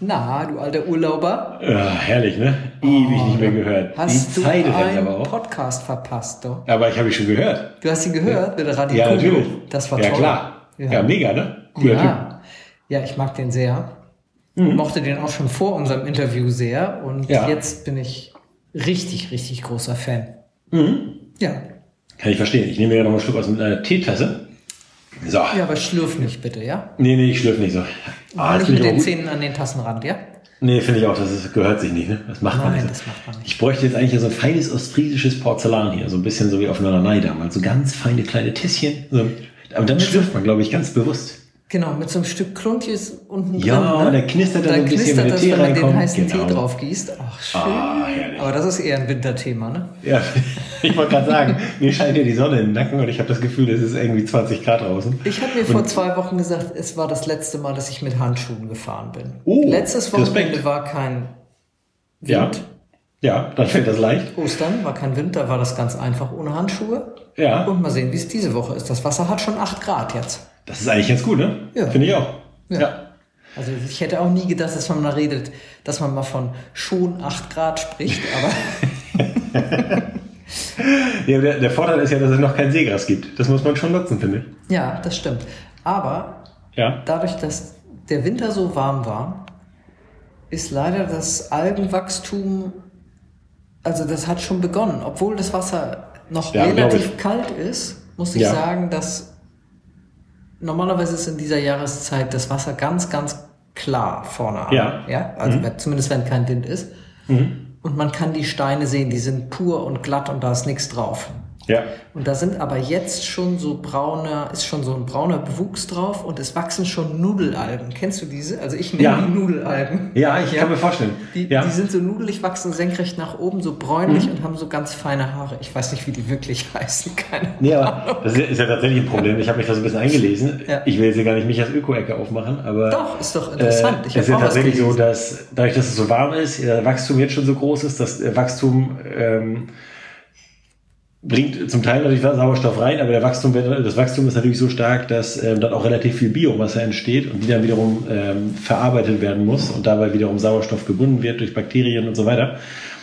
Na, du alter Urlauber. Ja, herrlich, ne? Ewig nicht mehr gehört. Oh, Hast Die du Zeit einen aber auch. Podcast verpasst, doch? Aber ich habe ihn schon gehört. Du hast ihn gehört mit Radio Ja, natürlich. Das war ja, toll. klar. Ja. Ja, mega, ne? Cooler Typ. Ja. ja, ich mag den sehr. Mochte den auch schon vor unserem Interview sehr. Und Ja. jetzt bin ich richtig, richtig großer Fan. Ja. Kann ich verstehen. Ich nehme mir ja noch einen Schluck aus einer Teetasse. So. Ja, aber schlürf nicht bitte, ja? Nee, nee, ich schlürfe nicht so. Ah, Nicht mit den gut. Zähnen an den Tassenrand, ja? Nee, finde ich auch. Das ist, gehört sich nicht, ne? Das macht man Nein, nicht. das macht man nicht. Ich bräuchte jetzt eigentlich so ein feines ostfriesisches Porzellan hier. So ein bisschen so wie auf Norderney damals. So ganz feine kleine Tässchen. So. Aber dann schlürft man, glaube ich, ganz bewusst. Genau, mit so einem Stück Kluntjes unten Ja, drin. Ne? der knistert dann so ein bisschen, knistert wenn das, Tee wenn man den heißen Genau. Tee drauf gießt. Ach, schön. Ah. Aber das ist eher ein Winterthema, ne? Ja, ich wollte gerade sagen, mir scheint ja die Sonne in den Nacken und ich habe das Gefühl, es ist irgendwie 20 Grad draußen. Ich habe mir vor zwei Wochen gesagt, es war das letzte Mal, dass ich mit Handschuhen gefahren bin. Oh, Letztes Wochenende Respekt. war kein Ja, Wind. ja, dann fällt das leicht. Ostern war kein Wind, da war das ganz einfach ohne Handschuhe. Ja, Und mal sehen, wie es diese Woche ist. Das Wasser hat schon 8 Grad jetzt. Das ist eigentlich ganz gut, ne? Ja. Finde ich auch. Ja. Ja. Also ich hätte auch nie gedacht, dass man mal redet, dass man mal von schon 8 Grad spricht, aber ja der, der Vorteil ist ja, dass es noch kein Seegras gibt. Das muss man schon nutzen, finde ich. ja, das stimmt. Aber Ja. dadurch, dass der Winter so warm war, ist leider das Algenwachstum, also das hat schon begonnen. Obwohl das Wasser noch Ja, relativ kalt ist, muss ich Ja. sagen, dass normalerweise ist in dieser Jahreszeit das Wasser ganz, ganz klar vorne an. Ja. ja? Also wenn, zumindest wenn kein Wind ist. Und man kann die Steine sehen, die sind pur und glatt und da ist nichts drauf. Ja. Und da sind aber jetzt schon so brauner, ist schon so ein brauner Bewuchs drauf und es wachsen schon Nudelalgen. Kennst du diese? Also ich nenne Ja. die Nudelalgen. Ja, ich kann mir vorstellen. Die, ja. die sind so nudelig, wachsen senkrecht nach oben, so bräunlich und haben so ganz feine Haare. Ich weiß nicht, wie die wirklich heißen. Keine Nee, aber das ist ja tatsächlich ein Problem. Ich habe mich da so ein bisschen eingelesen. Ja. Ich will jetzt hier gar nicht mich als Öko-Ecke aufmachen, aber. Doch, ist doch interessant. Äh, Ich es ist ja tatsächlich so, dass dadurch, dass es so warm ist, das Wachstum jetzt schon so groß ist, das äh, Wachstum ähm, bringt zum Teil natürlich Sauerstoff rein, aber Wachstum das Wachstum ist natürlich so stark, dass ähm, dann auch relativ viel Biomasse entsteht und die dann wiederum ähm, verarbeitet werden muss und dabei wiederum Sauerstoff gebunden wird durch Bakterien und so weiter.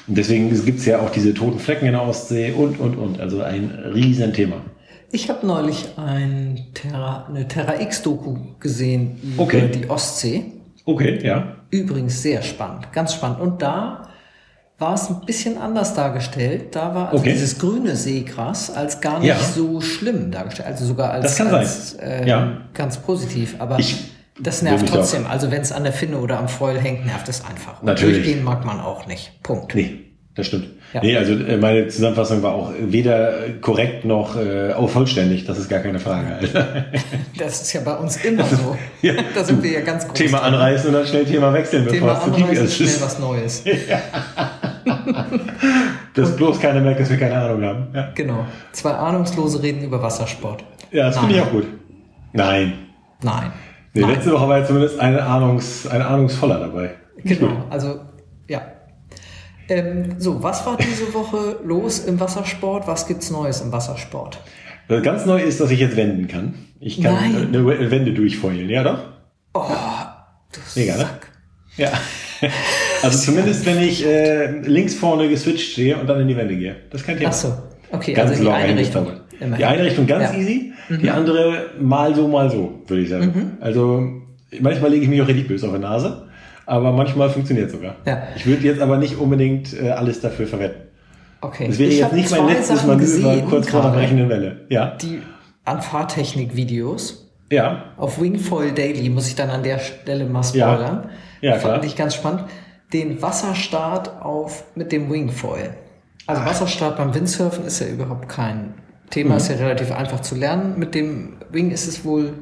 Und deswegen gibt es ja auch diese toten Flecken in der Ostsee und, und, und. Also ein riesen Thema. Ich habe neulich ein Terra, eine Terra X-Doku gesehen über Okay. die Ostsee. Okay, ja. Übrigens sehr spannend, ganz spannend. Und da war es ein bisschen anders dargestellt. Da war also Okay. dieses grüne Seegras als gar nicht Ja. so schlimm dargestellt. Also sogar als, als äh, Ja. ganz positiv. Aber Ich das nervt trotzdem. Also wenn es an der Finne oder am Foil hängt, nervt es einfach. Und Natürlich. durchgehen mag man auch nicht. Punkt. Nee, das stimmt. Ja. Nee, also äh, meine Zusammenfassung war auch weder korrekt noch äh, auch vollständig. Das ist gar keine Frage. Alter. Das ist ja bei uns immer so. Ja, da sind wir ja ganz groß Thema drin. anreißen und dann schnell Thema wechseln, Thema bevor es zu ist. schnell was Neues. Dass bloß keiner merkt, dass wir keine Ahnung haben. Ja, Genau. Zwei Ahnungslose reden über Wassersport. ja das finde ich auch gut. Nein. Nein. Nee, Nein. letzte Woche war ja zumindest ein, Ahnungs, ein Ahnungsvoller dabei. Genau, also ja. Ähm, so, was war diese Woche los im Wassersport? Was gibt's Neues im Wassersport? Was ganz neu ist, dass ich jetzt wenden kann. Ich kann Nein. äh, eine Wende durchfeulen. Ja, doch? Oh, du Mega, ne? Ja. Also zumindest, wenn ich äh, links vorne geswitcht stehe und dann in die Wende gehe. Das kein Thema. Ach so, okay, Ganz also die locker eine Richtung. immerhin. Die eine Richtung ganz Ja. Mhm. easy, die andere mal so, mal so, würde ich sagen. Also manchmal lege ich mich auch richtig böse auf die Nase, aber manchmal funktioniert sogar. Ja. Ich würde jetzt aber nicht unbedingt äh, alles dafür verwenden. Okay. Das wäre Ich jetzt nicht mein letztes Sachen Manöver kurz vor der brechenden Welle. Ja, Die an Fahrtechnik-Videos. ja, Auf Wingfoil Daily muss ich dann an der Stelle mal Ja. spoilern. Ja, Fand klar. ich ganz spannend. Den Wasserstart auf mit dem Wingfoil. Also Wasserstart beim Windsurfen ist ja überhaupt kein Thema, Mhm. ist ja relativ einfach zu lernen. Mit dem Wing ist es wohl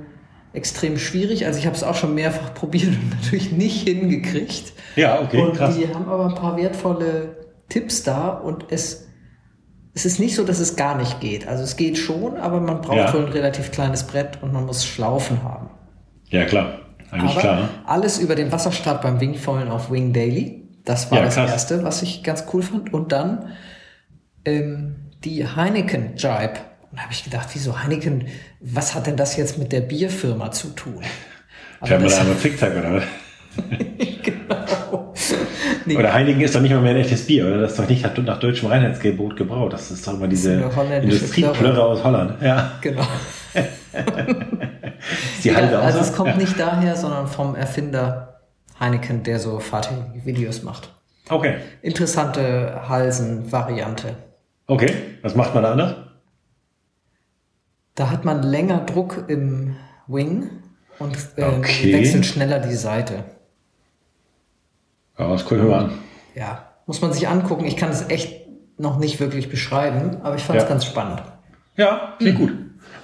extrem schwierig. Also ich habe es auch schon mehrfach probiert und natürlich nicht hingekriegt. Ja, okay, und krass. die haben aber ein paar wertvolle Tipps da und es, es ist nicht so, dass es gar nicht geht. Also es geht schon, aber man braucht Ja. wohl ein relativ kleines Brett und man muss Schlaufen haben. Ja, klar. Eigentlich Aber klar. ne? alles über den Wasserstart beim Wingfoilen auf Wing Daily. Das war Ja, das krass. erste, was ich ganz cool fand. Und dann ähm, die Heineken Jibe. Und da habe ich gedacht, wieso Heineken, was hat denn das jetzt mit der Bierfirma zu tun? Aber da einmal Zickzack oder genau. Nee, Oder Heineken ist doch nicht mal mehr ein echtes Bier, oder? Das ist doch nicht nach, deutschem Reinheitsgebot gebraut. Das ist doch immer diese Industrieplörre Plörre. aus Holland. Ja. genau. Die Ja, also es kommt nicht daher, sondern vom Erfinder Heineken, der so fahrtägige Videos macht. Okay. Interessante Halsen-Variante. Okay. Was macht man da anders? Da hat man länger Druck im Wing und ähm, Okay. wechselt schneller die Seite. Ja, das gucken wir mal an. Ja, muss man sich angucken. Ich kann es echt noch nicht wirklich beschreiben, aber ich fand es Ja. ganz spannend. Ja, klingt gut.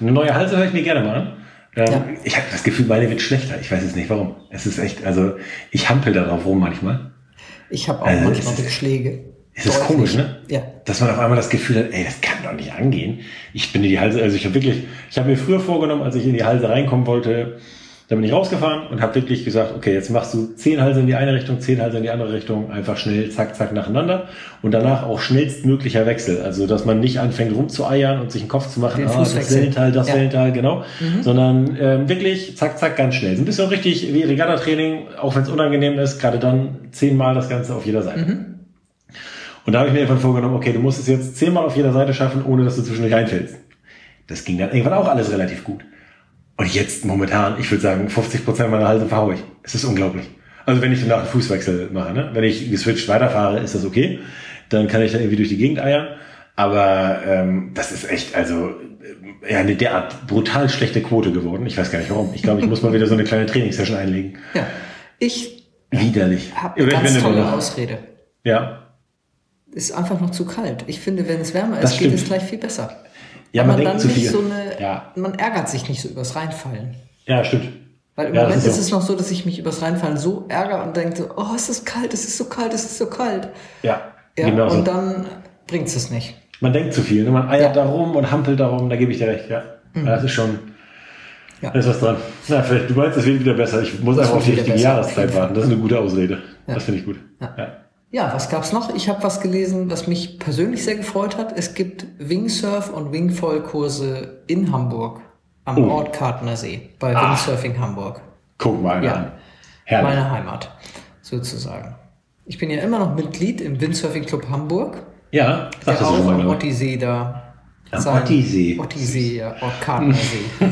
Eine neue Halse höre ich mir gerne mal an. Ähm, Ja. Ich habe das Gefühl, meine wird schlechter. Ich weiß jetzt nicht warum. Es ist echt, also ich hampel da drauf rum manchmal. Ich habe auch Also, manchmal Rückschläge. Es ist komisch, ne? Ja. Dass man auf einmal das Gefühl hat, ey, das kann doch nicht angehen. Ich bin in die Halse, also ich habe wirklich, ich habe mir früher vorgenommen, als ich in die Halse reinkommen wollte, da bin ich rausgefahren und habe wirklich gesagt, okay, jetzt machst du zehn Halse in die eine Richtung, zehn Halse in die andere Richtung, einfach schnell, zack, zack, nacheinander und danach auch schnellstmöglicher Wechsel. Also, dass man nicht anfängt rumzueiern und sich einen Kopf zu machen, Den ah, das. Wellental, das Ja. Wellental, genau, sondern ähm, wirklich zack, zack, ganz schnell. So ein bisschen richtig wie Regatta-Training, auch wenn es unangenehm ist, gerade dann zehnmal das Ganze auf jeder Seite. Und da habe ich mir irgendwann vorgenommen, okay, du musst es jetzt zehnmal auf jeder Seite schaffen, ohne dass du zwischendurch reinfällst. Das ging dann irgendwann auch alles relativ gut. Und jetzt momentan, ich würde sagen, 50 Prozent meiner Halse verhaue ich. Es ist unglaublich. Also wenn ich danach einen Fußwechsel mache, ne? wenn ich geswitcht weiterfahre, ist das okay. Dann kann ich da irgendwie durch die Gegend eiern. Aber ähm, das ist echt, also äh, ja, eine derart brutal schlechte Quote geworden. Ich weiß gar nicht warum. Ich glaube, ich muss mal wieder so eine kleine Trainingssession einlegen. ja. Ich Widerlich. habe Oder eine ich ganz tolle. Ausrede. Ja. Ist einfach noch zu kalt. Ich finde, wenn es wärmer Das ist, geht es gleich viel besser. Ja, man man denkt dann zu viel. so eine, Ja. man ärgert sich nicht so übers Reinfallen. Ja, stimmt. Weil im Ja, Moment ist so. es noch so, dass ich mich übers Reinfallen so ärgere und denke so, oh, es ist kalt, es ist so kalt, es ist so kalt. Ja, Ja, genau so. und dann bringt es nicht. Man denkt zu viel, ne? man eiert Ja. da rum und hampelt da rum, da gebe ich dir recht, ja. Ja, Das ist schon, Ja. da ist was dran. Na, vielleicht, du meinst, es wird wieder besser. Ich muss Das einfach auf die richtige Jahreszeit warten. Das ist eine gute Ausrede. Ja. Das finde ich gut. Ja. Ja. Was gab's noch? Ich habe was gelesen, was mich persönlich sehr gefreut hat. Es gibt Wingsurf- und Wingfoil-Kurse in Hamburg am Oh. Ort Kartner See bei Ah. Windsurfing Hamburg. Guck mal Ja. an. Herrlich. Meine Heimat, sozusagen. Ich bin ja immer noch Mitglied im Windsurfing Club Hamburg, Ja, sagtest du auch am Ottisee da. Am sein- Ottisee. Ottisee, ja, Ort Kartner See.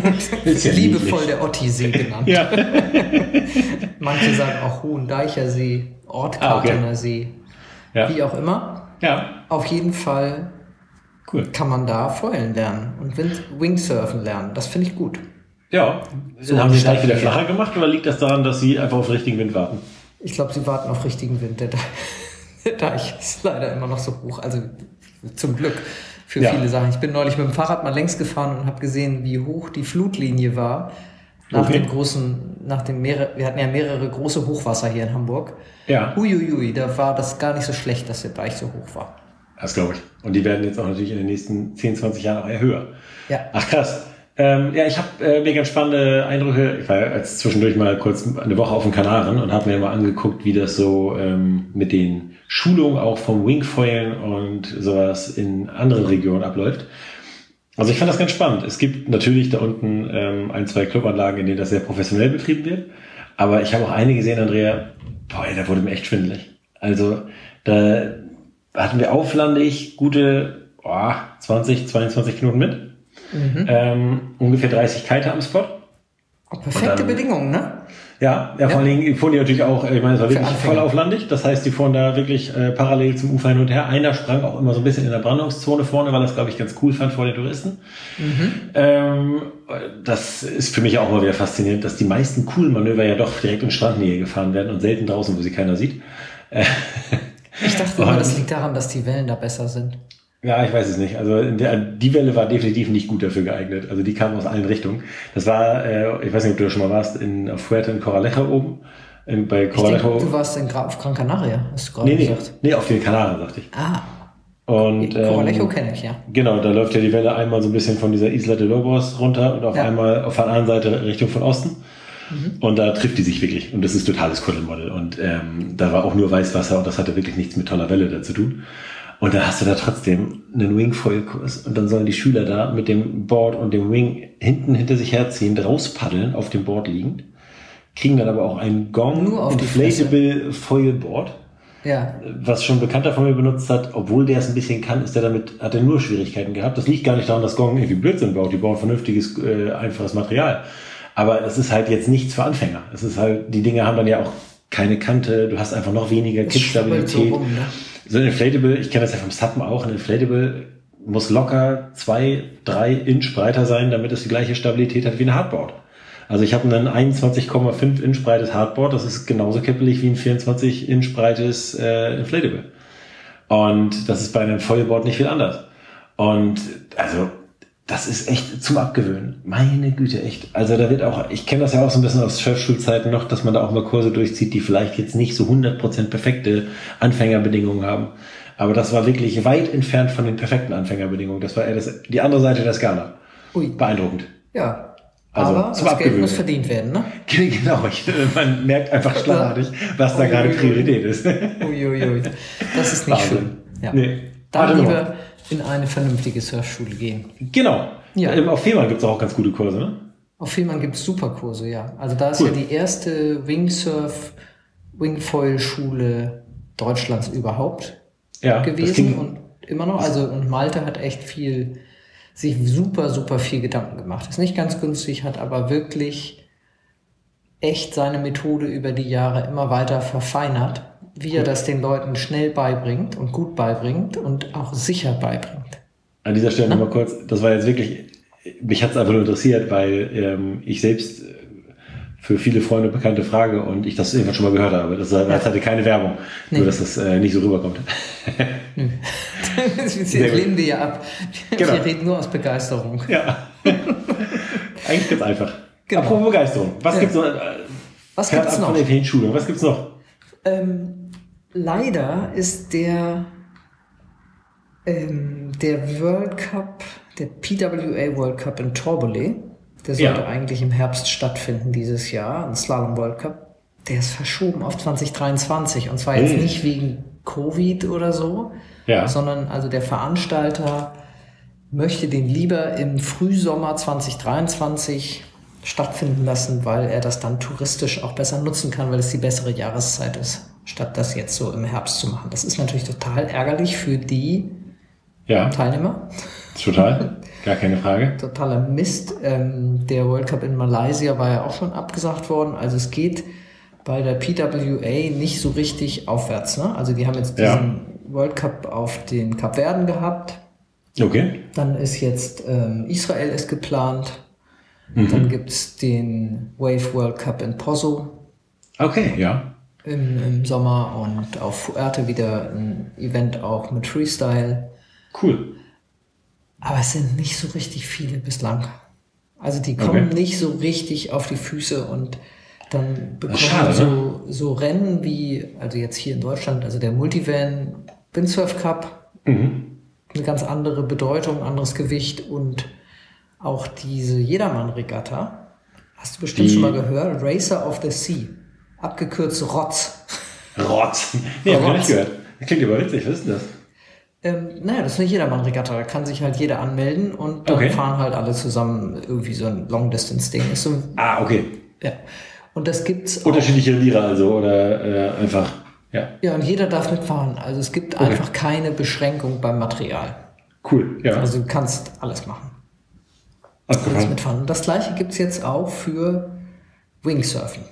Ist ja Liebevoll der Ottisee genannt. Ja. Manche sagen auch Hohendeicher See, Ort Ah, okay. See, Ja. wie auch immer. ja, Auf jeden Fall cool. kann man da Foilen lernen und Wingsurfen lernen. Das finde ich gut. Ja. So haben sie statt gleich wieder flacher gemacht oder liegt das daran, dass sie einfach auf richtigen Wind warten? Ich glaube, sie warten auf richtigen Wind. Der, der Deich ist leider immer noch so hoch. Also zum Glück für Ja. viele Sachen. Ich bin neulich mit dem Fahrrad mal längs gefahren und habe gesehen, wie hoch die Flutlinie war. Nach Okay. dem großen, nach dem mehrere, wir hatten ja mehrere große Hochwasser hier in Hamburg. Ja. Huiuiui, da war das gar nicht so schlecht, dass der Deich so hoch war. Das glaube ich. Und die werden jetzt auch natürlich in den nächsten 10, 20 Jahren auch eher höher. Ja. Ach krass. Ähm, ja, ich habe äh, mir ganz spannende Eindrücke. Ich war jetzt zwischendurch mal kurz eine Woche auf den Kanaren und habe mir mal angeguckt, wie das so ähm, mit den Schulungen auch vom Wingfoilen und sowas in anderen Regionen abläuft. Also ich fand das ganz spannend. Es gibt natürlich da unten ähm, ein, zwei Clubanlagen, in denen das sehr professionell betrieben wird. Aber ich habe auch eine gesehen, Andrea, boah, ey, da wurde mir echt schwindelig. Also da hatten wir auflandig gute boah, 20, 22 Knoten mit. Ähm, ungefähr 30 Kite am Spot. Perfekte dann- Bedingungen, ne? Ja, ja, vor allen Dingen fuhren die natürlich auch, ich meine, es war wirklich voll auflandig. Das heißt, die fuhren da wirklich äh, parallel zum Ufer hin und her. Einer sprang auch immer so ein bisschen in der Brandungszone vorne, weil das, glaube ich, ganz cool fand vor den Touristen. Ähm, das ist für mich auch mal wieder faszinierend, dass die meisten coolen Manöver ja doch direkt in Strandnähe gefahren werden und selten draußen, wo sie keiner sieht. Ich dachte immer, das liegt daran, dass die Wellen da besser sind. Ja, ich weiß es nicht. Also der, die Welle war definitiv nicht gut dafür geeignet. Also die kam aus allen Richtungen. Das war, äh, ich weiß nicht, ob du da schon mal warst, in auf Fuerte in Coralejo oben. In, bei Ich denke, Coralejo. du warst in, auf Gran Canaria, hast du gerade nee, nee, gesagt. nee, auf den Kanaren, sagte ich. Ah, Und, Coralejo ähm, kenne ich, ja. Genau, da läuft ja die Welle einmal so ein bisschen von dieser Isla de Lobos runter und auf Ja. einmal auf der anderen Seite Richtung von Osten. Und da trifft die sich wirklich. Und das ist totales Kuddelmodell. Und ähm, da war auch nur Weißwasser und das hatte wirklich nichts mit toller Welle da zu tun. Und dann hast du da trotzdem einen Wingfoil-Kurs und dann sollen die Schüler da mit dem Board und dem Wing hinten hinter sich herziehend rauspaddeln, auf dem Board liegend, kriegen dann aber auch einen Gong, Nur auf. Inflatable Foil Board Ja, was schon ein Bekannter von mir benutzt hat, obwohl der es ein bisschen kann, ist der damit, hat er nur Schwierigkeiten gehabt. Das liegt gar nicht daran, dass Gong irgendwie Blödsinn baut. Die bauen vernünftiges, äh, einfaches Material. Aber es ist halt jetzt nichts für Anfänger. Es ist halt, die Dinge haben dann ja auch keine Kante, du hast einfach noch weniger schwabbelt so Kippstabilität. rum, ne? So ein Inflatable, ich kenne das ja vom Sappen auch, ein Inflatable muss locker zwei, drei Inch breiter sein, damit es die gleiche Stabilität hat wie ein Hardboard. Also ich habe ein 21,5 Inch breites Hardboard, das ist genauso kippelig wie ein 24 Inch breites äh, Inflatable. Und das ist bei einem Foilboard nicht viel anders. Und also das ist echt zum Abgewöhnen. Meine Güte, echt. Also da wird auch, ich kenne das ja auch so ein bisschen aus Chefschulzeiten noch, dass man da auch mal Kurse durchzieht, die vielleicht jetzt nicht so 100% perfekte Anfängerbedingungen haben. Aber das war wirklich weit entfernt von den perfekten Anfängerbedingungen. Das war eher das, die andere Seite der Skala. Ui. Beeindruckend. Ja. Also, Aber zum das Geld Abgewöhnen. muss verdient werden, ne? Genau, ich, man merkt einfach schlagartig, was da Ui, gerade ui, ui. Priorität ist. Uiuiui. Das ist nicht Wahnsinn. schön. Ja. Nee. Dann lieber in eine vernünftige Surfschule gehen. Genau. Ja. Ähm, Auf Fehmarn gibt es auch ganz gute Kurse, ne? Auf Fehmarn gibt es super Kurse, ja. Also da ist Cool. ja die erste Wingsurf, Wingfoil-Schule Deutschlands überhaupt Ja, gewesen und immer noch. Also und Malte hat echt viel, sich super, super viel Gedanken gemacht. Ist nicht ganz günstig, hat aber wirklich echt seine Methode über die Jahre immer weiter verfeinert, wie er das den Leuten schnell beibringt und gut beibringt und auch sicher beibringt. An dieser Stelle nochmal kurz, das war jetzt wirklich, mich hat es einfach nur interessiert, weil ähm, ich selbst äh, für viele Freunde bekannte Frage und ich das irgendwann schon mal gehört habe. Das, das hatte keine Werbung, Nee. nur dass das äh, nicht so rüberkommt. Das gut. lehnen wir ja ab. Genau. Wir reden nur aus Begeisterung. ja. Eigentlich ganz einfach. Genau. Apropos Begeisterung. Was Ja. gibt's noch? Was gibt's von noch? irgendwelchen Schulungen. Was gibt's noch? Ähm, leider ist der, ähm, der World Cup, der PWA World Cup in Torbole, der sollte Ja. eigentlich im Herbst stattfinden dieses Jahr, ein Slalom World Cup, der ist verschoben auf 2023 und zwar jetzt Hm. nicht wegen Covid oder so, Ja. sondern also der Veranstalter möchte den lieber im Frühsommer 2023 stattfinden lassen, weil er das dann touristisch auch besser nutzen kann, weil es die bessere Jahreszeit ist, statt das jetzt so im Herbst zu machen. Das ist natürlich total ärgerlich für die Ja, Teilnehmer. total. Gar keine Frage. Totaler Mist. Ähm, der World Cup in Malaysia war ja auch schon abgesagt worden. Also es geht bei der PWA nicht so richtig aufwärts. Ne? Also die haben jetzt Ja. diesen World Cup auf den Kapverden gehabt. Okay. Dann ist jetzt ähm, Israel ist geplant. Mhm. Dann gibt's den Wave World Cup in Poso Okay, ja. Im, im Sommer und auf Fuerte wieder ein Event auch mit Freestyle. Cool. Aber es sind nicht so richtig viele bislang. Also die kommen Okay. nicht so richtig auf die Füße und dann bekommen schade, ne? so, so Rennen wie, also jetzt hier in Deutschland, also der Multivan Windsurf Cup, Mhm. eine ganz andere Bedeutung, anderes Gewicht und auch diese Jedermann-Regatta. Hast du bestimmt Die- schon mal gehört? Racer of the Sea. Abgekürzt ROTZ. Rotz. Nee, hab ich noch nicht gehört. Das klingt aber witzig. Was ist denn das? Ähm, naja, das ist eine Jedermann-Regatta. Da kann sich halt jeder anmelden und dann Okay. fahren halt alle zusammen irgendwie so ein Long-Distance-Ding. Ist so, Ah, okay. ja. Und das gibt's. Unterschiedliche Lieder also oder äh, einfach, ja. Ja, und jeder darf mitfahren. Also es gibt einfach keine Beschränkung beim Material. Cool, ja. Also du kannst alles machen. Alles Abgefahren. mitfahren. Und das gleiche gibt's jetzt auch für Wingsurfen.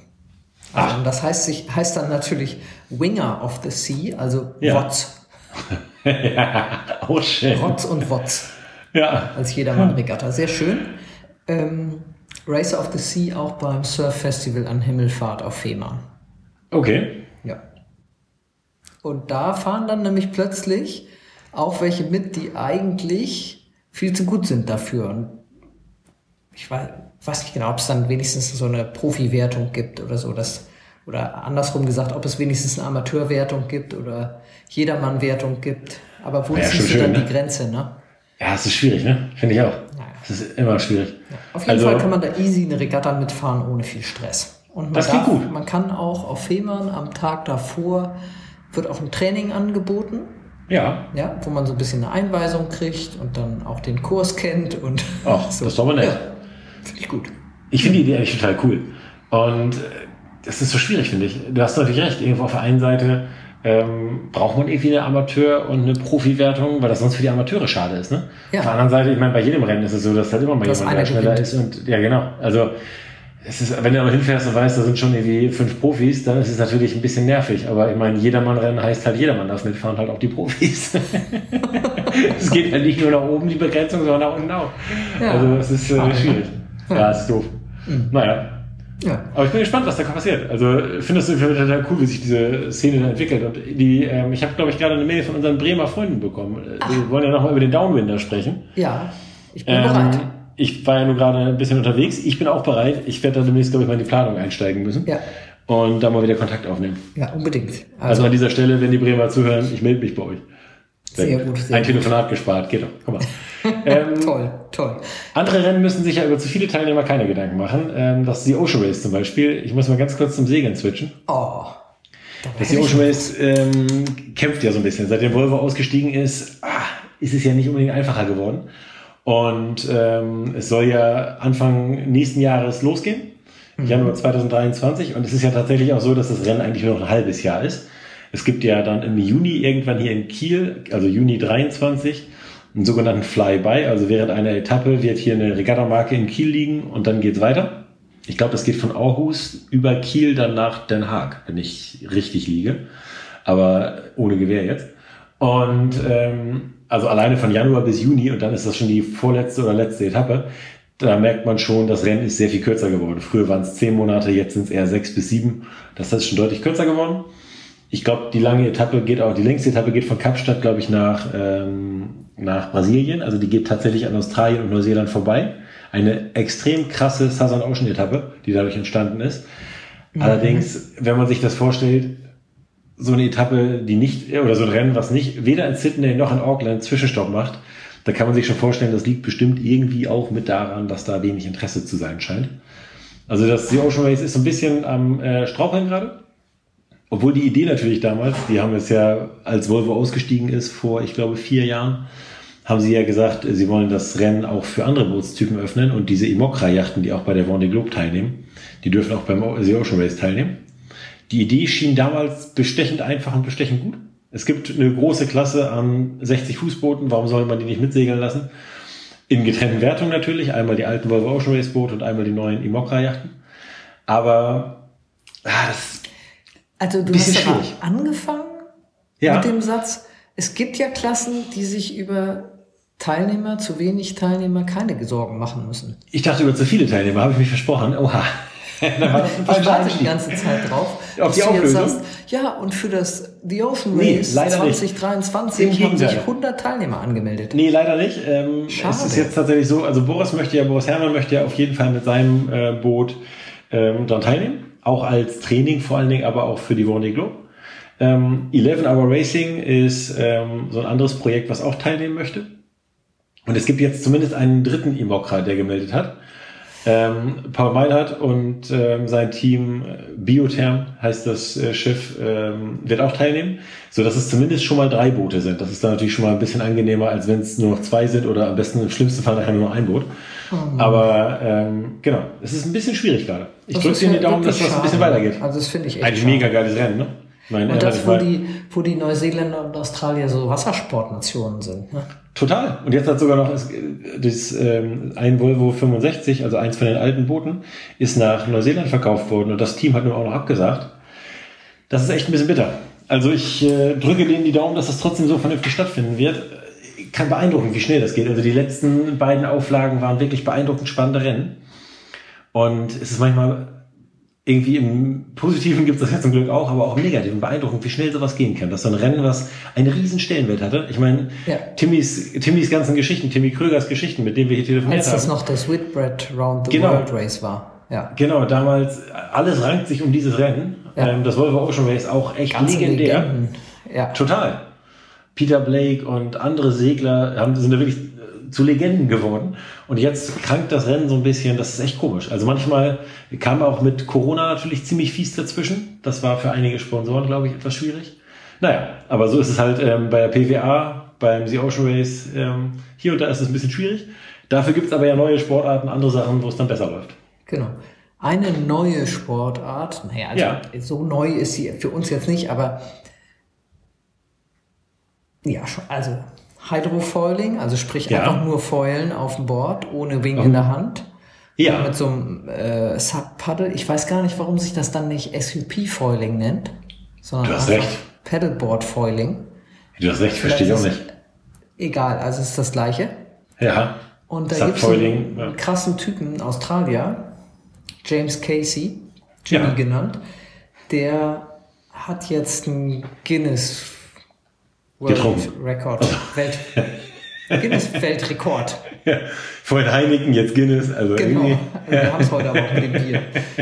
Also, und das heißt, sich, heißt dann natürlich Winger of the Sea, also Ja. WOTS. Auch schön. Rotz und WOTS. Ja. als Jedermann-Regatta. Sehr schön. Ähm, Racer of the Sea auch beim Surf Festival an Himmelfahrt auf Fehmarn. Okay. Ja. Und da fahren dann nämlich plötzlich auch welche mit, die eigentlich viel zu gut sind dafür. Und ich weiß, weiß nicht genau, ob es dann wenigstens so eine Profi-Wertung gibt oder so. Das, oder andersrum gesagt, ob es wenigstens eine Amateurwertung gibt oder Jedermann-Wertung gibt. Aber wo Ja, ziehst du dann schön, die ne? Grenze, ne? Ja, es ist schwierig, ne? Finde ich auch. Es ist immer schwierig. Auf jeden Also- Fall kann man da easy eine Regatta mitfahren ohne viel Stress. Und man, Das klingt gut. man kann auch auf Fehmarn am Tag davor wird auch ein Training angeboten, Ja. ja, wo man so ein bisschen eine Einweisung kriegt und dann auch den Kurs kennt und Ach, das ist doch mal nett. Ja, Finde ich gut. Ich finde die Idee eigentlich total cool. Und äh, das ist so schwierig, finde ich. Du hast natürlich recht. Irgendwo auf der einen Seite ähm, braucht man irgendwie eine Amateur- und eine Profi-Wertung, weil das sonst für die Amateure schade ist. Ne? Ja. Auf der anderen Seite, ich meine, bei jedem Rennen ist es so, dass halt immer mal Dass jemand, der schneller gewinnt. ist. Und ja, genau. Also es ist, wenn du aber hinfährst und weißt, da sind schon irgendwie fünf Profis, dann ist es natürlich ein bisschen nervig. Aber ich meine, Jedermann-Rennen heißt halt, jedermann darf mitfahren, halt auch die Profis. es geht ja nicht nur nach oben die Begrenzung, sondern nach unten auch. Ja. Also es ist äh, schwierig. Ja, ist doof. Naja, Ja. aber ich bin gespannt, was da passiert. Also findest du total cool, wie sich diese Szene da entwickelt. Und die, ähm, ich habe, glaube ich, gerade eine Mail von unseren Bremer Freunden bekommen. Wir wollen ja nochmal über den Downwinder sprechen. Ja, ich bin Ähm, bereit. ich war ja nur gerade ein bisschen unterwegs. Ich bin auch bereit. Ich werde da demnächst, glaube ich, mal in die Planung einsteigen müssen. Ja. Und da mal wieder Kontakt aufnehmen. Ja, unbedingt. Also, Also, an dieser Stelle, wenn die Bremer zuhören, ich melde mich bei euch. Sehr gut, sehr Ein gut. Telefonat gespart. Geht doch. Guck mal. ähm, Toll, toll. Andere Rennen müssen sich ja über zu viele Teilnehmer keine Gedanken machen. Ähm, das ist die Ocean Race zum Beispiel. Ich muss mal ganz kurz zum Segeln switchen. Oh. Da Das die Ocean Race ähm, kämpft ja so ein bisschen. Seitdem Volvo ausgestiegen ist, ah, ist es ja nicht unbedingt einfacher geworden. Und ähm, es soll ja Anfang nächsten Jahres losgehen, Januar 2023. Und es ist ja tatsächlich auch so, dass das Rennen eigentlich nur noch ein halbes Jahr ist. Es gibt ja dann im Juni irgendwann hier in Kiel, also Juni 23, einen sogenannten Flyby. Also während einer Etappe wird hier eine Regattamarke in Kiel liegen und dann geht's weiter. Ich glaube, das geht von Aarhus über Kiel dann nach Den Haag, wenn ich richtig liege. Aber ohne Gewehr jetzt. Und ähm, also alleine von Januar bis Juni und dann ist das schon die vorletzte oder letzte Etappe. Da merkt man schon, das Rennen ist sehr viel kürzer geworden. Früher waren es zehn Monate, jetzt sind es eher sechs bis sieben. Das ist schon deutlich kürzer geworden. Ich glaube, die lange Etappe geht auch, die längste Etappe geht von Kapstadt, glaube ich, nach, ähm, nach Brasilien. Also die geht tatsächlich an Australien und Neuseeland vorbei. Eine extrem krasse Southern Ocean Etappe, die dadurch entstanden ist. Allerdings, wenn man sich das vorstellt, so eine Etappe, die nicht, oder so ein Rennen, was nicht weder in Sydney noch in Auckland Zwischenstopp macht, da kann man sich schon vorstellen, das liegt bestimmt irgendwie auch mit daran, dass da wenig Interesse zu sein scheint. Also das The Ocean Race ist so ein bisschen am äh, Straucheln gerade. Obwohl die Idee natürlich damals, die haben es ja, als Volvo ausgestiegen ist, vor, ich glaube, vier Jahren, haben sie ja gesagt, sie wollen das Rennen auch für andere Bootstypen öffnen und diese Imokra-Yachten, die auch bei der Vendée Globe teilnehmen, die dürfen auch beim The Ocean Race teilnehmen. Die Idee schien damals bestechend einfach und bestechend gut. Es gibt eine große Klasse an 60 Fußbooten, warum soll man die nicht mitsegeln lassen? In getrennten Wertungen natürlich, einmal die alten Volvo Ocean Race Boote und einmal die neuen Imokra-Yachten. Aber ah, das, Also du hast aber schwierig. angefangen Ja. mit dem Satz, es gibt ja Klassen, die sich über Teilnehmer, zu wenig Teilnehmer keine Sorgen machen müssen. ich dachte über zu viele Teilnehmer, habe ich mich versprochen. Oha. Dann war das ein Ich warte die ganze Zeit drauf, Auf die du jetzt Auflösung? sagst, ja, und für das The Ocean Nee, Race nicht. 2023 Im haben sich Gegenteil. 100 Teilnehmer angemeldet. Nee, leider nicht. Ähm, Schade. es ist jetzt tatsächlich so, also Boris möchte ja, Boris Herrmann möchte ja auf jeden Fall mit seinem äh, Boot ähm, daran teilnehmen. Auch als Training vor allen Dingen, aber auch für die Vendée Globe. Ähm, 11 Hour Racing ist ähm, so ein anderes Projekt, was auch teilnehmen möchte. Und es gibt jetzt zumindest einen dritten Imokra, der gemeldet hat. Ähm, Paul Meinhardt und ähm, sein Team äh, Biotherm heißt das äh, Schiff, ähm, wird auch teilnehmen, so dass es zumindest schon mal drei Boote sind. Das ist dann natürlich schon mal ein bisschen angenehmer, als wenn es nur noch zwei sind oder am besten im schlimmsten Fall nachher nur noch ein Boot. Aber ähm, genau, es ist ein bisschen schwierig gerade. Ich drücke dir ja die Daumen, dass das ein bisschen weitergeht. Also das finde ich echt Eigentlich schade. mega geiles Rennen, ne? Ich meine, Und das, wo die, wo die Neuseeländer und Australier so Wassersportnationen sind. Ne? Total. Und jetzt hat sogar noch das, das ähm, ein Volvo 65, also eins von den alten Booten, ist nach Neuseeland verkauft worden und das Team hat nun auch noch abgesagt. Das ist echt ein bisschen bitter. Also ich äh, drücke denen die Daumen, dass das trotzdem so vernünftig stattfinden wird. Kann beeindrucken, wie schnell das geht. Also die letzten beiden Auflagen waren wirklich beeindruckend spannende Rennen. Und es ist manchmal irgendwie im Positiven gibt es das ja zum Glück auch, aber auch im Negativen beeindruckend, wie schnell sowas gehen kann. Dass so ein Rennen, was einen riesen Stellenwert hatte. Ich meine, Ja. Timmys, Timmys ganzen Geschichten, Timmy Krögers Geschichten, mit denen wir hier telefoniert Als das haben. noch das Whitbread Round the Genau. World Race war. Ja. Genau, damals, alles rankt sich um dieses Rennen. Ja. Ähm, das Volvo Ocean Race auch echt Ganze legendär. Legenden. Ja. Total. Peter Blake und andere Segler haben, sind da wirklich äh, zu Legenden geworden. Und jetzt krankt das Rennen so ein bisschen, das ist echt komisch. Also manchmal kam auch mit Corona natürlich ziemlich fies dazwischen. Das war für einige Sponsoren, glaube ich, etwas schwierig. Naja, aber so ist es halt ähm, bei der PWA, beim The Ocean Race. Ähm, hier und da ist es ein bisschen schwierig. Dafür gibt es aber ja neue Sportarten, andere Sachen, wo es dann besser läuft. Genau. Eine neue Sportart, naja, also Ja. so neu ist sie für uns jetzt nicht, aber ja, schon, also Hydrofoiling, also sprich Ja. einfach nur Foilen auf dem Board, ohne Wing in der Hand. Ja, Mit so einem äh, Sub-Paddle. Ich weiß gar nicht, warum sich das dann nicht SUP-Foiling nennt, sondern Du hast recht. Paddleboard-Foiling. du hast recht, verstehe ich auch nicht. Egal, also es ist das gleiche. Ja, Und da gibt es einen ja. krassen Typen, Australier, James Casey, Jimmy Ja. genannt, der hat jetzt einen Guinness World Getrunken. Record. Welt, Guinness Weltrekord. Ja, vorhin Heineken, jetzt Guinness. Also Genau. irgendwie. Also wir haben es heute aber auch mit dem Bier.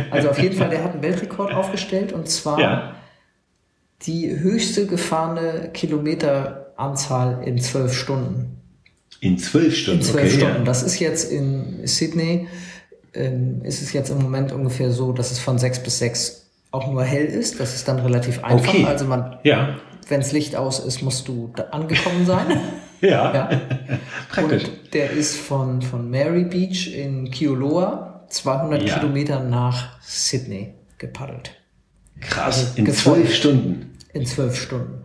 Also auf jeden Fall, der hat einen Weltrekord aufgestellt und zwar Ja. die höchste gefahrene Kilometeranzahl in zwölf Stunden. In zwölf Stunden. In zwölf okay, Stunden. Ja. Das ist jetzt in Sydney, ähm, ist es jetzt im Moment ungefähr so, dass es von sechs bis sechs auch nur hell ist. Das ist dann relativ einfach. Okay. Also man, Ja, wenn das Licht aus ist, musst du da angekommen sein. ja, ja. praktisch. Und der ist von, von Mary Beach in Kioloa 200 Ja. Kilometer nach Sydney gepaddelt. Krass, also in zwölf Stunden. In zwölf Stunden.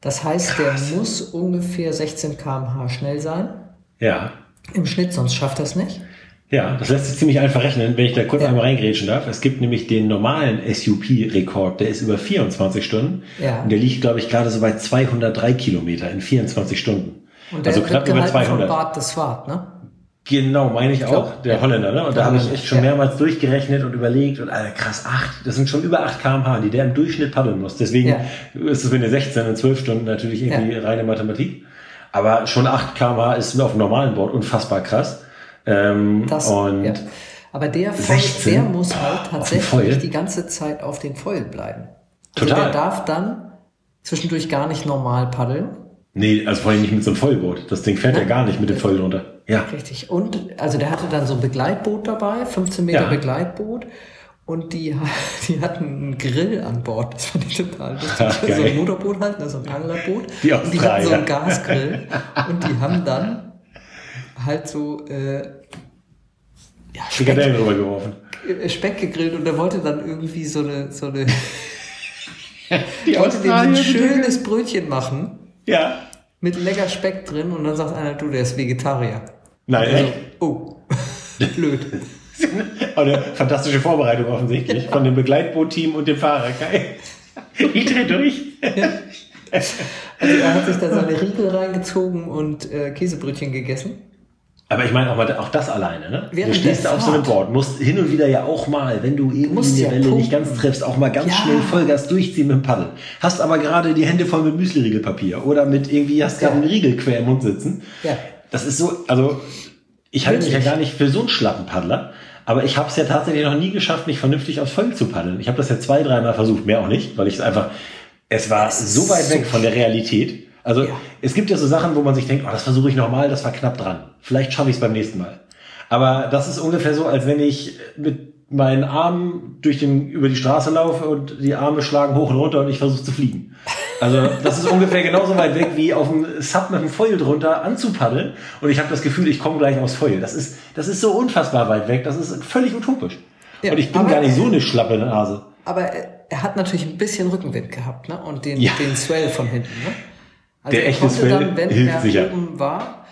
Das heißt, der muss ungefähr 16 km/h schnell sein. Ja. Im Schnitt, sonst schafft er es nicht. Ja, das lässt sich ziemlich einfach rechnen, wenn ich da kurz Ja. einmal reingrätschen darf. Es gibt nämlich den normalen SUP-Rekord, der ist über 24 Stunden. Ja. Und der liegt, glaube ich, gerade so bei 203 Kilometer in 24 Stunden. Und der also knapp über gehalten von 200. Bart de Swart, ne? Genau, meine ich auch. glaub, der ja. Holländer, ne? Und da habe ich echt schon ja. mehrmals durchgerechnet und überlegt und Alter, krass, acht, das sind schon über 8 kmh, die der im Durchschnitt paddeln muss. Deswegen Ja. ist es, wenn ihr 16 in 12 Stunden natürlich irgendwie reine Mathematik. Aber schon 8 kmh ist auf dem normalen Board unfassbar krass. Ähm, Das, und ja. Aber der, Foil, 16? der muss halt tatsächlich die ganze Zeit auf den Foil bleiben. Also Total. der darf dann zwischendurch gar nicht normal paddeln. Nee, also vor allem nicht mit so einem Vollboot. Das Ding fährt ja Nein. gar nicht mit dem Voll runter. Ja. Richtig. Und also der hatte dann so ein Begleitboot dabei, 15 Meter Ja. Begleitboot. Und die, die hatten einen Grill an Bord. Das fand ich total lustig. Ach, so ein Motorboot halt, ne, so ein Anglerboot. Die und die hatten so einen. Gasgrill. und die haben dann halt so äh, ja, Speck, rübergeworfen. äh, Speck gegrillt und er wollte dann irgendwie so eine, so eine Die wollte dem ein schönes Brötchen machen Ja. mit lecker Speck drin und dann sagt einer, du, der ist Vegetarier. Nein, Also, echt. oh, blöd. Aber eine fantastische Vorbereitung offensichtlich von dem Begleitboot-Team und dem Fahrer. Geil. Ich dreh durch. Also er hat sich da seine Riegel reingezogen und äh, Käsebrötchen gegessen. Aber ich meine auch, mal, auch das alleine, ne? Während du stehst da auf so einem. Board, musst hin und wieder ja auch mal, wenn du irgendwie eine ja Welle nicht pumpen. ganz triffst, auch mal ganz Ja. schnell Vollgas durchziehen mit dem Paddel. Hast aber gerade die Hände voll mit Müsli-Riegelpapier oder mit irgendwie, hast gerade Ja. einen Riegel quer im Mund sitzen. Ja. Das ist so, also ich halte mich ja gar nicht für so einen schlappen Paddler, aber ich habe es ja tatsächlich noch nie geschafft, mich vernünftig aufs Voll zu paddeln. Ich habe das ja zwei, dreimal versucht, mehr auch nicht, weil ich es einfach, es war Es so weit so weg von der Realität. Also Ja. es gibt ja so Sachen, wo man sich denkt, oh, das versuche ich nochmal, das war knapp dran. Vielleicht schaffe ich es beim nächsten Mal. Aber das ist ungefähr so, als wenn ich mit meinen Armen durch den, über die Straße laufe und die Arme schlagen hoch und runter und ich versuche zu fliegen. Also das ist ungefähr genauso weit weg wie auf dem Sub mit dem Foil drunter anzupaddeln und ich habe das Gefühl, ich komme gleich aufs Foil. Das ist, das ist so unfassbar weit weg, das ist völlig utopisch. Ja, und ich bin gar nicht so eine schlappe Nase. Aber er, er hat natürlich ein bisschen Rückenwind gehabt, ne? Und den, Ja. den Swell von hinten, ne? Also Der er echte konnte dann, wenn hilft er sicher. oben war,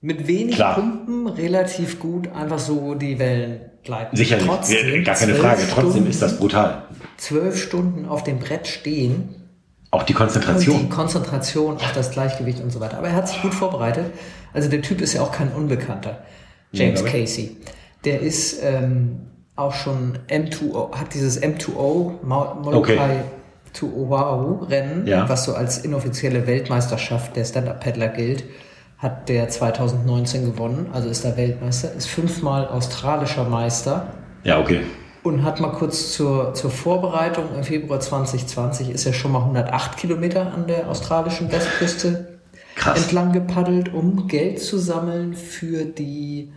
mit wenig Klar. Pumpen relativ gut einfach so die Wellen gleiten. Sicherlich, Trotzdem, gar keine Frage. Trotzdem Stunden, ist das brutal. Zwölf Stunden auf dem Brett stehen Auch die und Konzentration. die Konzentration auf das Gleichgewicht und so weiter. Aber er hat sich gut vorbereitet. Also der Typ ist ja auch kein Unbekannter. James ich. Casey. Der ist ähm, auch schon M2O, hat dieses M2O, Mo- Molokai Okay. To Oahu Rennen, Ja. was so als inoffizielle Weltmeisterschaft der Stand-Up-Paddler gilt, hat der 2019 gewonnen, also ist er Weltmeister, ist fünfmal australischer Meister Ja, okay. und hat mal kurz zur, zur Vorbereitung im Februar 2020 ist er schon mal 108 Kilometer an der australischen Westküste Krass. entlang gepaddelt, um Geld zu sammeln für die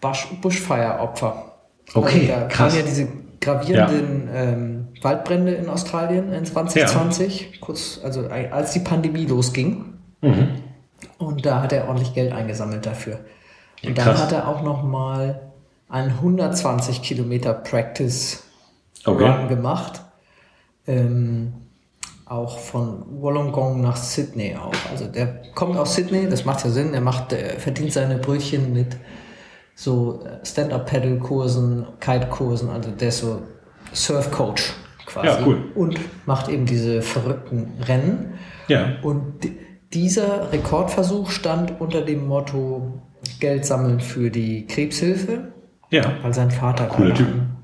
Bush Bushfire-Opfer. Okay, also da krass. ja diese gravierenden ähm, Waldbrände in Australien in 2020, kurz, also äh, als die Pandemie losging. Mhm. Und da hat er ordentlich Geld eingesammelt dafür. Ja, Und dann krass. hat er auch noch mal einen 120 Kilometer Practice Okay. Run gemacht. Ähm, auch von Wollongong nach Sydney auch. Also der kommt aus Sydney, das macht ja Sinn. Er macht, er verdient seine Brötchen mit so äh, Stand-Up-Paddle-Kursen, Kite-Kursen. Also der ist so Surf-Coach quasi. Ja, cool. Und macht eben diese verrückten Rennen. Ja. Und di- dieser Rekordversuch stand unter dem Motto Geld sammeln für die Krebshilfe, Ja. weil sein Vater Cooler Typ. Am,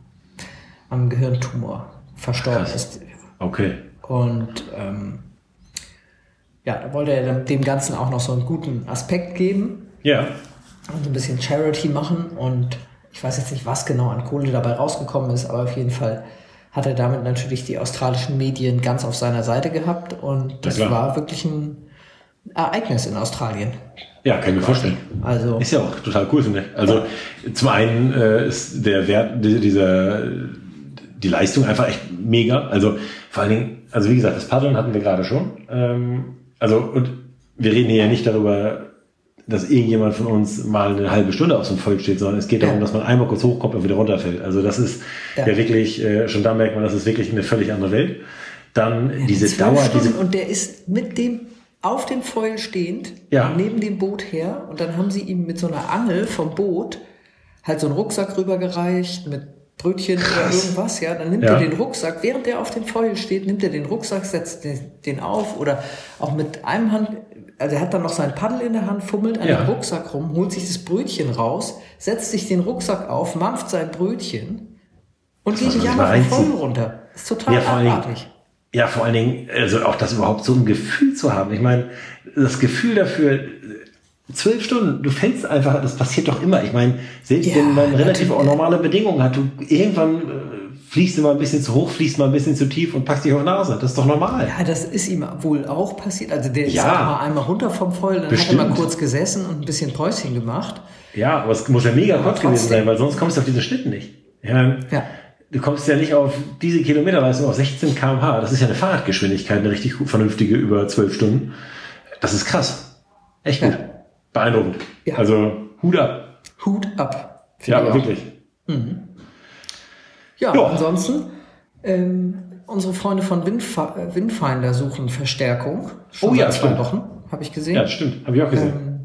am Gehirntumor verstorben Krass. ist. Okay. Und ähm, ja, da wollte er dem Ganzen auch noch so einen guten Aspekt geben Ja. und ein bisschen Charity machen. Und ich weiß jetzt nicht, was genau an Kohle dabei rausgekommen ist, aber auf jeden Fall hat er damit natürlich die australischen Medien ganz auf seiner Seite gehabt. Und das klar. war wirklich ein Ereignis in Australien. Ja, kann ich mir vorstellen. Also, Ist ja auch total cool, finde ich. Also zum einen äh, ist der Wert di- dieser die Leistung einfach echt mega. Also vor allen Dingen, also wie gesagt, das Paddeln hatten wir gerade schon. Ähm, also und wir reden hier ja nicht darüber, dass irgendjemand von uns mal eine halbe Stunde auf so einem Volk steht, sondern es geht darum, Ja. dass man einmal kurz hochkommt und wieder runterfällt. Also das ist ja, Ja. wirklich, äh, schon da merkt man, das ist wirklich eine völlig andere Welt. Dann diese zwölf Dauer, Stunden diese und der ist mit dem auf dem Foil stehend, Ja. neben dem Boot her und dann haben sie ihm mit so einer Angel vom Boot halt so einen Rucksack rübergereicht mit Brötchen oder irgendwas, ja, dann nimmt Ja. er den Rucksack, während der auf dem Foil steht, nimmt er den Rucksack, setzt den, den auf oder auch mit einem Hand, also er hat dann noch sein Paddel in der Hand, fummelt an Ja. dem Rucksack rum, holt sich das Brötchen raus, setzt sich den Rucksack auf, mampft sein Brötchen und geht vom reinziehen. Foil runter. ist total Ja, abartig. Ja, vor allen Dingen, also auch das überhaupt so ein Gefühl zu haben. Ich meine, das Gefühl dafür, zwölf Stunden, du fällst einfach, das passiert doch immer. Ich meine, selbst Ja, wenn man relativ natürlich. auch normale Bedingungen hat, du irgendwann äh, fliegst du mal ein bisschen zu hoch, fliegst mal ein bisschen zu tief und packst dich auf die Nase. Das ist doch normal. Ja, das ist ihm wohl auch passiert. Also der ist Ja. mal einmal runter vom Foil, dann Bestimmt. hat er mal kurz gesessen und ein bisschen Päuschen gemacht. Ja, aber es muss ja mega kurz gewesen sein, weil sonst kommst du auf diese Schnitten nicht. Ja, Ja. Du kommst ja nicht auf diese Kilometerleistung auf 16 km/h. Das ist ja eine Fahrradgeschwindigkeit, eine richtig gut- vernünftige über 12 Stunden. Das ist krass. Echt gut. Ja. Beeindruckend. Ja. Also Hut ab. Hut ab. Ja, aber wirklich. Ja, Ja. ansonsten, ähm, unsere Freunde von Windfa äh, Windfinder suchen Verstärkung. Schon Oh ja, seit zwei stimmt. Wochen, habe ich gesehen. Ja, stimmt. Habe ich auch gesehen. Ähm,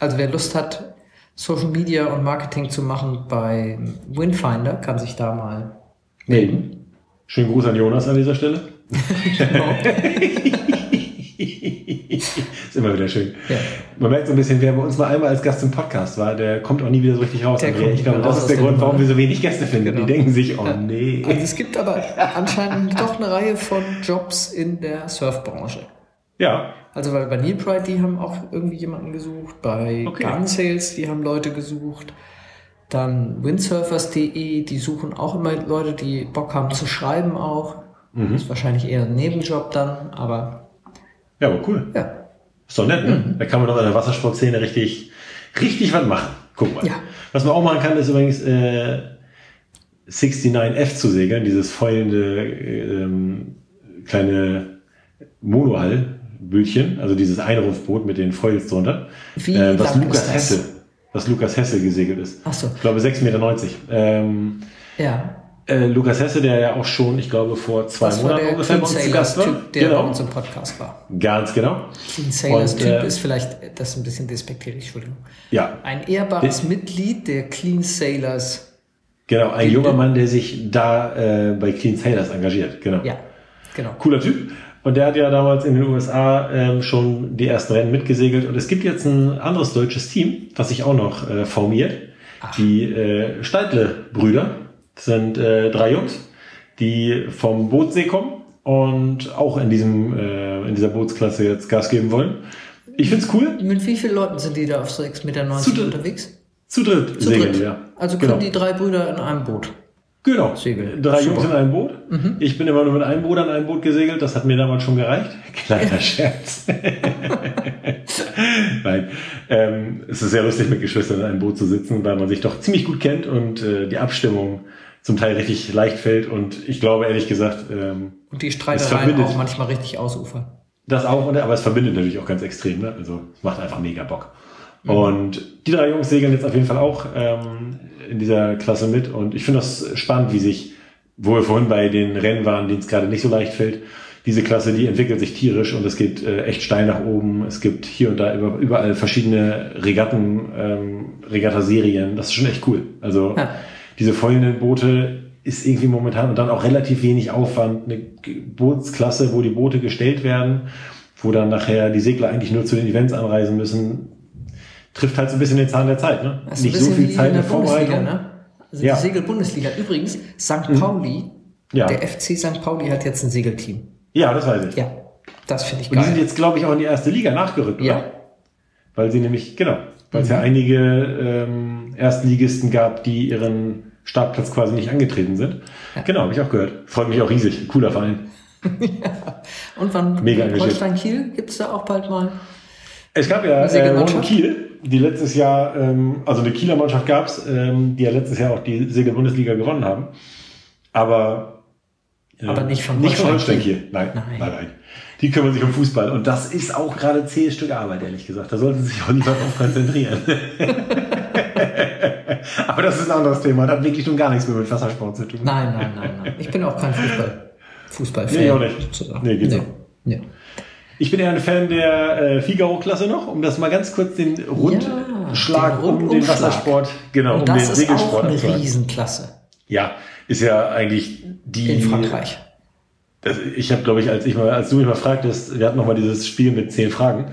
also wer Lust hat, Social Media und Marketing zu machen bei Windfinder, kann sich da mal melden. Schönen Gruß an Jonas an dieser Stelle. Genau. ist immer wieder schön. Ja. Man merkt so ein bisschen, wer bei uns mal einmal als Gast im Podcast war, der kommt auch nie wieder so richtig raus. Der kommt ich glaube, das ist der Grund, warum wir so wenig Gäste finden. Genau. Die denken sich, oh nee. Also es gibt aber anscheinend doch eine Reihe von Jobs in der Surfbranche. Ja, Also weil bei Neil Pride, die haben auch irgendwie jemanden gesucht, bei Okay. Gun Sales, die haben Leute gesucht, dann windsurfers.de, die suchen auch immer Leute, die Bock haben zu schreiben auch. Mhm. Ist wahrscheinlich eher ein Nebenjob dann, aber ja, aber cool. ja. Ist doch nett, Mhm. ne? Da kann man doch in der Wassersportszene richtig, richtig was machen. Guck mal. Ja. Was man auch machen kann, ist übrigens äh, 69F zu segeln, dieses feuernde ähm, kleine Monohull-Bötchen, also dieses Einrufboot mit den Foils drunter. Wie äh, was Lukas? Hesse, was Lukas Hesse gesegelt ist. Ach so. Ich glaube 6,90 Meter. Ähm, Ja. Äh, Lukas Hesse, der ja auch schon, ich glaube, vor zwei Das Monaten ungefähr bei uns zu Gast war. Typ, der bei genau. uns im Podcast war. Ganz genau. Clean Sailors Und, Typ äh, ist vielleicht, das ist ein bisschen despektierlich, Entschuldigung. Ja, Ein ehrbares Mitglied der Clean Sailors. Genau, ein junger Mann, der sich da äh, bei Clean Sailors engagiert. Genau. Ja, genau. Cooler Typ. Und der hat ja damals in den USA ähm, schon die ersten Rennen mitgesegelt. Und es gibt jetzt ein anderes deutsches Team, was sich auch noch äh, formiert. Die äh, Steidle-Brüder. Das sind äh, drei Jungs, die vom Bootsee kommen und auch in, diesem, äh, in dieser Bootsklasse jetzt Gas geben wollen. Ich find's cool. Mit wie vielen Leuten sind die da auf 6,90 Meter Zu unterwegs? Zu dritt Zu segeln dritt. wir. Also können genau. die drei Brüder in einem Boot. Genau. Segeln. Drei Super. Jungs in einem Boot. Ich bin immer nur mit einem Bruder in einem Boot gesegelt. Das hat mir damals schon gereicht. Kleiner Scherz. Nein. Ähm, es ist sehr lustig, mit Geschwistern in einem Boot zu sitzen, weil man sich doch ziemlich gut kennt und äh, die Abstimmung zum Teil richtig leicht fällt. Und ich glaube, ehrlich gesagt, ähm, Und die Streitereien auch manchmal richtig ausufern. das auch, aber es verbindet natürlich auch ganz extrem. Ne? Also es macht einfach mega Bock. Und die drei Jungs segeln jetzt auf jeden Fall auch ähm, in dieser Klasse mit. Und ich finde das spannend, wie sich, wo wir vorhin bei den Rennen waren, denen es gerade nicht so leicht fällt, diese Klasse, die entwickelt sich tierisch und es geht äh, echt steil nach oben. Es gibt hier und da über, überall verschiedene Regatten, ähm, Regattaserien. Das ist schon echt cool. Also Ja. diese foilenden Boote ist irgendwie momentan und dann auch relativ wenig Aufwand. Eine Bootsklasse, wo die Boote gestellt werden, wo dann nachher die Segler eigentlich nur zu den Events anreisen müssen, trifft halt so ein bisschen den Zahn der Zeit. Ne? Ist Nicht so viel Zeit in der Vorbereitung. ne? Also Ja. Mhm. die Segel-Bundesliga. Übrigens, St. Pauli, Ja. der FC St. Pauli hat jetzt ein Segelteam. Ja, das weiß ich. Ja, das finde ich Und die sind geil. jetzt, glaube ich, auch in die erste Liga nachgerückt, Ja. oder? Weil sie nämlich, genau, weil es Mhm. ja einige ähm, Erstligisten gab, die ihren Startplatz quasi nicht angetreten sind. Genau, habe ich auch gehört. Freut mich auch riesig. Cooler Verein. Und wann Mega engagiert. Holstein-Kiel gibt es da auch bald mal? Es gab ja äh? Ron Kiel, die letztes Jahr, ähm, also eine Kieler Mannschaft gab's, ähm, die ja letztes Jahr auch die Segel-Bundesliga gewonnen haben. Aber, äh, Aber nicht von nicht von Holstein Holstein Kiel. Nein, Nein. nein, nein, Die kümmern sich um Fußball. Und das ist auch gerade zähes Stück Arbeit, ehrlich gesagt. Da sollten sie sich auch lieber drauf konzentrieren. Aber das ist ein anderes Thema. Das hat wirklich nun gar nichts mehr mit Wassersport zu tun. Nein, nein, nein, nein. Ich bin auch kein Fußball. Fußballfan. Nee, auch nicht. sozusagen. Nee, geht so. Nee. Ich bin eher ein Fan der äh, Figaro-Klasse noch, um das mal ganz kurz den Rundschlag den um den. Wassersport, genau, Und um den das ist Segelsport eine. Riesenklasse Ja, ist ja eigentlich die. in Frankreich. Das, ich habe, glaube ich, als ich mal, als du mich mal fragtest, wir hatten noch mal dieses Spiel mit zehn Fragen.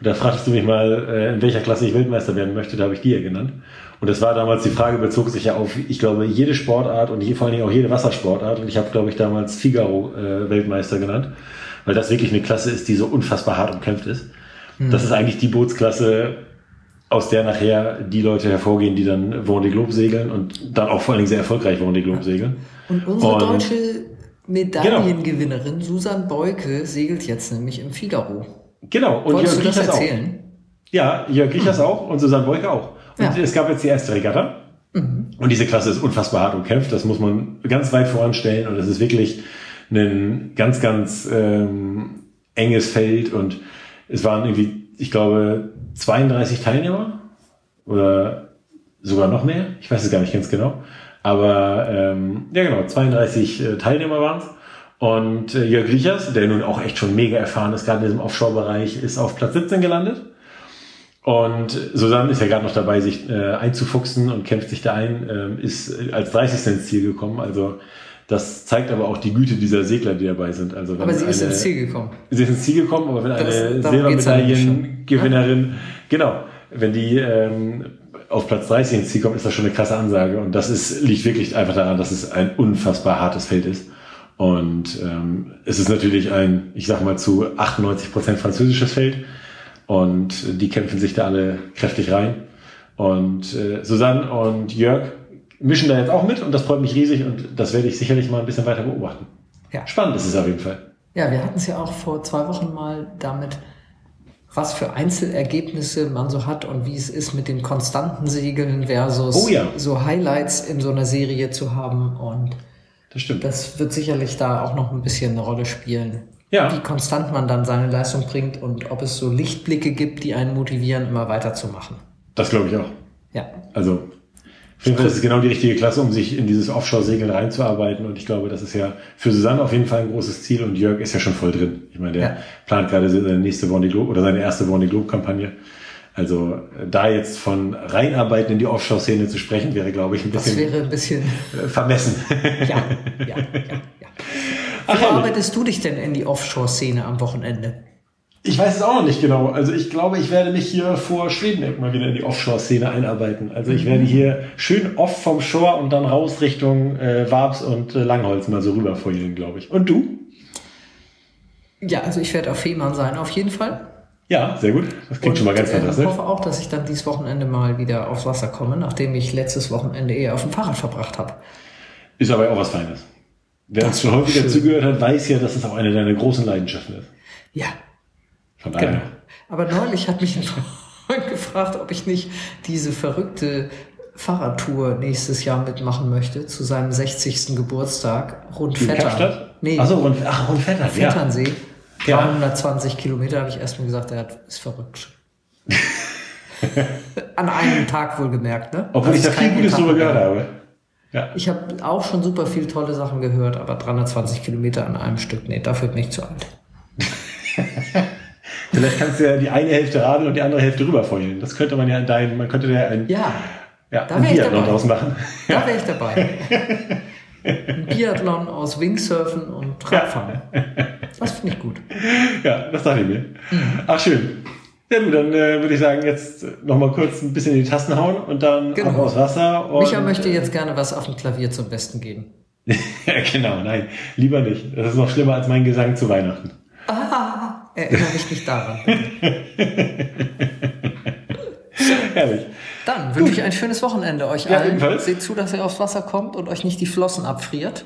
Und da fragtest du mich mal, äh, in welcher Klasse ich Weltmeister werden möchte, da habe ich die ja genannt. Und das war damals, die Frage bezog sich ja auf, ich glaube, jede Sportart und vor allen Dingen auch jede Wassersportart. Und ich habe, glaube ich, damals Figaro äh, Weltmeister genannt, weil das wirklich eine Klasse ist, die so unfassbar hart umkämpft ist. Das ist eigentlich die Bootsklasse, aus der nachher die Leute hervorgehen, die dann Vendée Globe segeln und dann auch vor allen Dingen sehr erfolgreich Vendée Globe segeln. Und unsere Und- deutsche Medaillengewinnerin Susan Beuke segelt jetzt nämlich im Figaro. Genau, und Wolltest Jörg du das Riechers auch. erzählen? Ja, Jörg Riechers auch und Susanne Beuke auch. Und Ja. es gab jetzt die erste Regatta. Und diese Klasse ist unfassbar hart umkämpft. Das muss man ganz weit voranstellen. Und es ist wirklich ein ganz, ganz ähm, enges Feld. Und es waren irgendwie, ich glaube, 32 Teilnehmer oder sogar noch mehr. Ich weiß es gar nicht ganz genau. Aber ähm, ja genau, 32 äh, Teilnehmer waren es. Und äh, Jörg Riechers, der nun auch echt schon mega erfahren ist, gerade in diesem Offshore-Bereich, ist auf Platz 17 gelandet. Und Susanne ist ja gerade noch dabei, sich äh, einzufuchsen und kämpft sich da ein, ähm, ist äh, als 30. ins Ziel gekommen. Also das zeigt aber auch die Güte dieser Segler, die dabei sind. Also wenn Aber sie ist eine- ins Ziel gekommen. Sie ist ins Ziel gekommen, aber wenn Das- eine darum geht's ja Silbermedaillengewinnerin, genau, wenn die ähm, auf Platz 30 ins Ziel kommt, ist das schon eine krasse Ansage. Und das ist, liegt wirklich einfach daran, dass es ein unfassbar hartes Feld ist. Und ähm, es ist natürlich ein, ich sag mal, zu 98 Prozent französisches Feld. Und die kämpfen sich da alle kräftig rein. Und äh, Susanne und Jörg mischen da jetzt auch mit und das freut mich riesig und das werde ich sicherlich mal ein bisschen weiter beobachten. Ja. Spannend ist es auf jeden Fall. Ja, wir hatten es ja auch vor zwei Wochen mal damit, was für Einzelergebnisse man so hat und wie es ist mit den konstanten Segeln versus Oh ja. so Highlights in so einer Serie zu haben. Und Das stimmt. das wird sicherlich da auch noch ein bisschen eine Rolle spielen. Ja. Wie konstant man dann seine Leistung bringt und ob es so Lichtblicke gibt, die einen motivieren, immer weiterzumachen. Das glaube ich auch. Ja. Also, auf jeden Fall ist es genau die richtige Klasse, um sich in dieses Offshore-Segeln reinzuarbeiten. Und ich glaube, das ist ja für Susanne auf jeden Fall ein großes Ziel. Und Jörg ist ja schon voll drin. Ich meine, der Ja. plant gerade seine nächste Vendée Globe oder seine erste Vendée Globe-Kampagne. Also, äh, da jetzt von reinarbeiten in die Offshore-Szene zu sprechen, wäre, glaube ich, ein Das bisschen wäre ein bisschen, äh, vermessen. ja, ja, ja, ja. Ach, Wie arbeitest du dich denn in die Offshore-Szene am Wochenende? Ich weiß es auch noch nicht genau. Also ich glaube, ich werde mich hier vor Schweden mal wieder in die Offshore-Szene einarbeiten. Also ich werde hier schön off vom Shore und dann raus Richtung äh, Wabs und äh, Langholz mal so rüber vorhin, glaube ich. Und du? Ja, also ich werde auf Fehmarn sein, auf jeden Fall. Ja, sehr gut. Das klingt schon mal ganz äh, Ich fantastisch. hoffe auch, dass ich dann dieses Wochenende mal wieder aufs Wasser komme, nachdem ich letztes Wochenende eher auf dem Fahrrad verbracht habe. Ist aber auch was Feines. Wer uns Das schon war häufiger schön. zugehört hat, weiß ja, dass es auch eine deiner großen Leidenschaften ist. Ja, Von daher. genau. Aber neulich hat mich ein Freund gefragt, ob ich nicht diese verrückte Fahrradtour nächstes Jahr mitmachen möchte, zu seinem 60. Geburtstag rund In Vettern. Nee, Achso, und, ach, und Vettern. Vetternsee. Ja. 320 Kilometer, habe ich erstmal gesagt, er hat- ist verrückt. An einem Tag wohlgemerkt, ne? Obwohl Also ich da viel Gutes drüber gehört habe. Ja. Ich habe auch schon super viel tolle Sachen gehört, aber 320 Kilometer an einem Stück, nee, dafür bin ich zu alt. Vielleicht kannst du ja die eine Hälfte radeln und die andere Hälfte rüberfeuern. Das könnte man ja in deinen, man könnte ja ein, Ja, ja, da ein Biathlon draus machen. da wäre ich dabei. Ein Biathlon aus Wingsurfen und Radfahren. Das finde ich gut. Ja, das dachte ich mir. Mhm. Ach, schön. Ja, du, dann äh, würde ich sagen, jetzt noch mal kurz ein bisschen in die Tasten hauen und dann Genau. ab aufs Wasser. Und, Micha möchte jetzt gerne was auf dem Klavier zum Besten geben. ja, genau, nein, lieber nicht. Das ist noch schlimmer als mein Gesang zu Weihnachten. Erinnere mich nicht daran. Herrlich. Dann wünsche ich ein schönes Wochenende euch Ja, allen. ebenfalls. Seht zu, dass ihr aufs Wasser kommt und euch nicht die Flossen abfriert.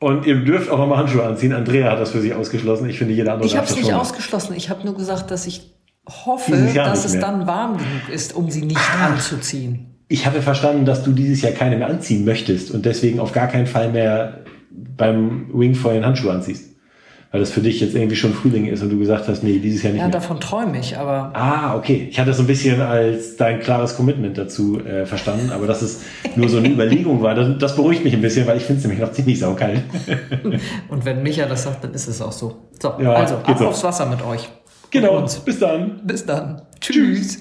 Und ihr dürft auch nochmal Handschuhe anziehen. Andrea hat das für sich ausgeschlossen. Ich finde, jeder andere Ich habe es nicht schon. ausgeschlossen. Ich habe nur gesagt, dass ich hoffe, dass es mehr. dann warm genug ist, um sie nicht anzuziehen. Ich habe verstanden, dass du dieses Jahr keine mehr anziehen möchtest und deswegen auf gar keinen Fall mehr beim Wingfoilen Handschuhe anziehst. Weil das für dich jetzt irgendwie schon Frühling ist und du gesagt hast, nee, dieses Jahr nicht Ja, mehr. davon träume ich, aber Ah, okay. Ich hatte das so ein bisschen als dein klares Commitment dazu äh, verstanden, aber dass es nur so eine Überlegung war, das, das beruhigt mich ein bisschen, weil ich finde es nämlich noch ziemlich saukalt. und wenn Micha das sagt, dann ist es auch so. So, Ja, also ab so. aufs Wasser mit euch. genau. Bis dann. Bis dann. Tschüss.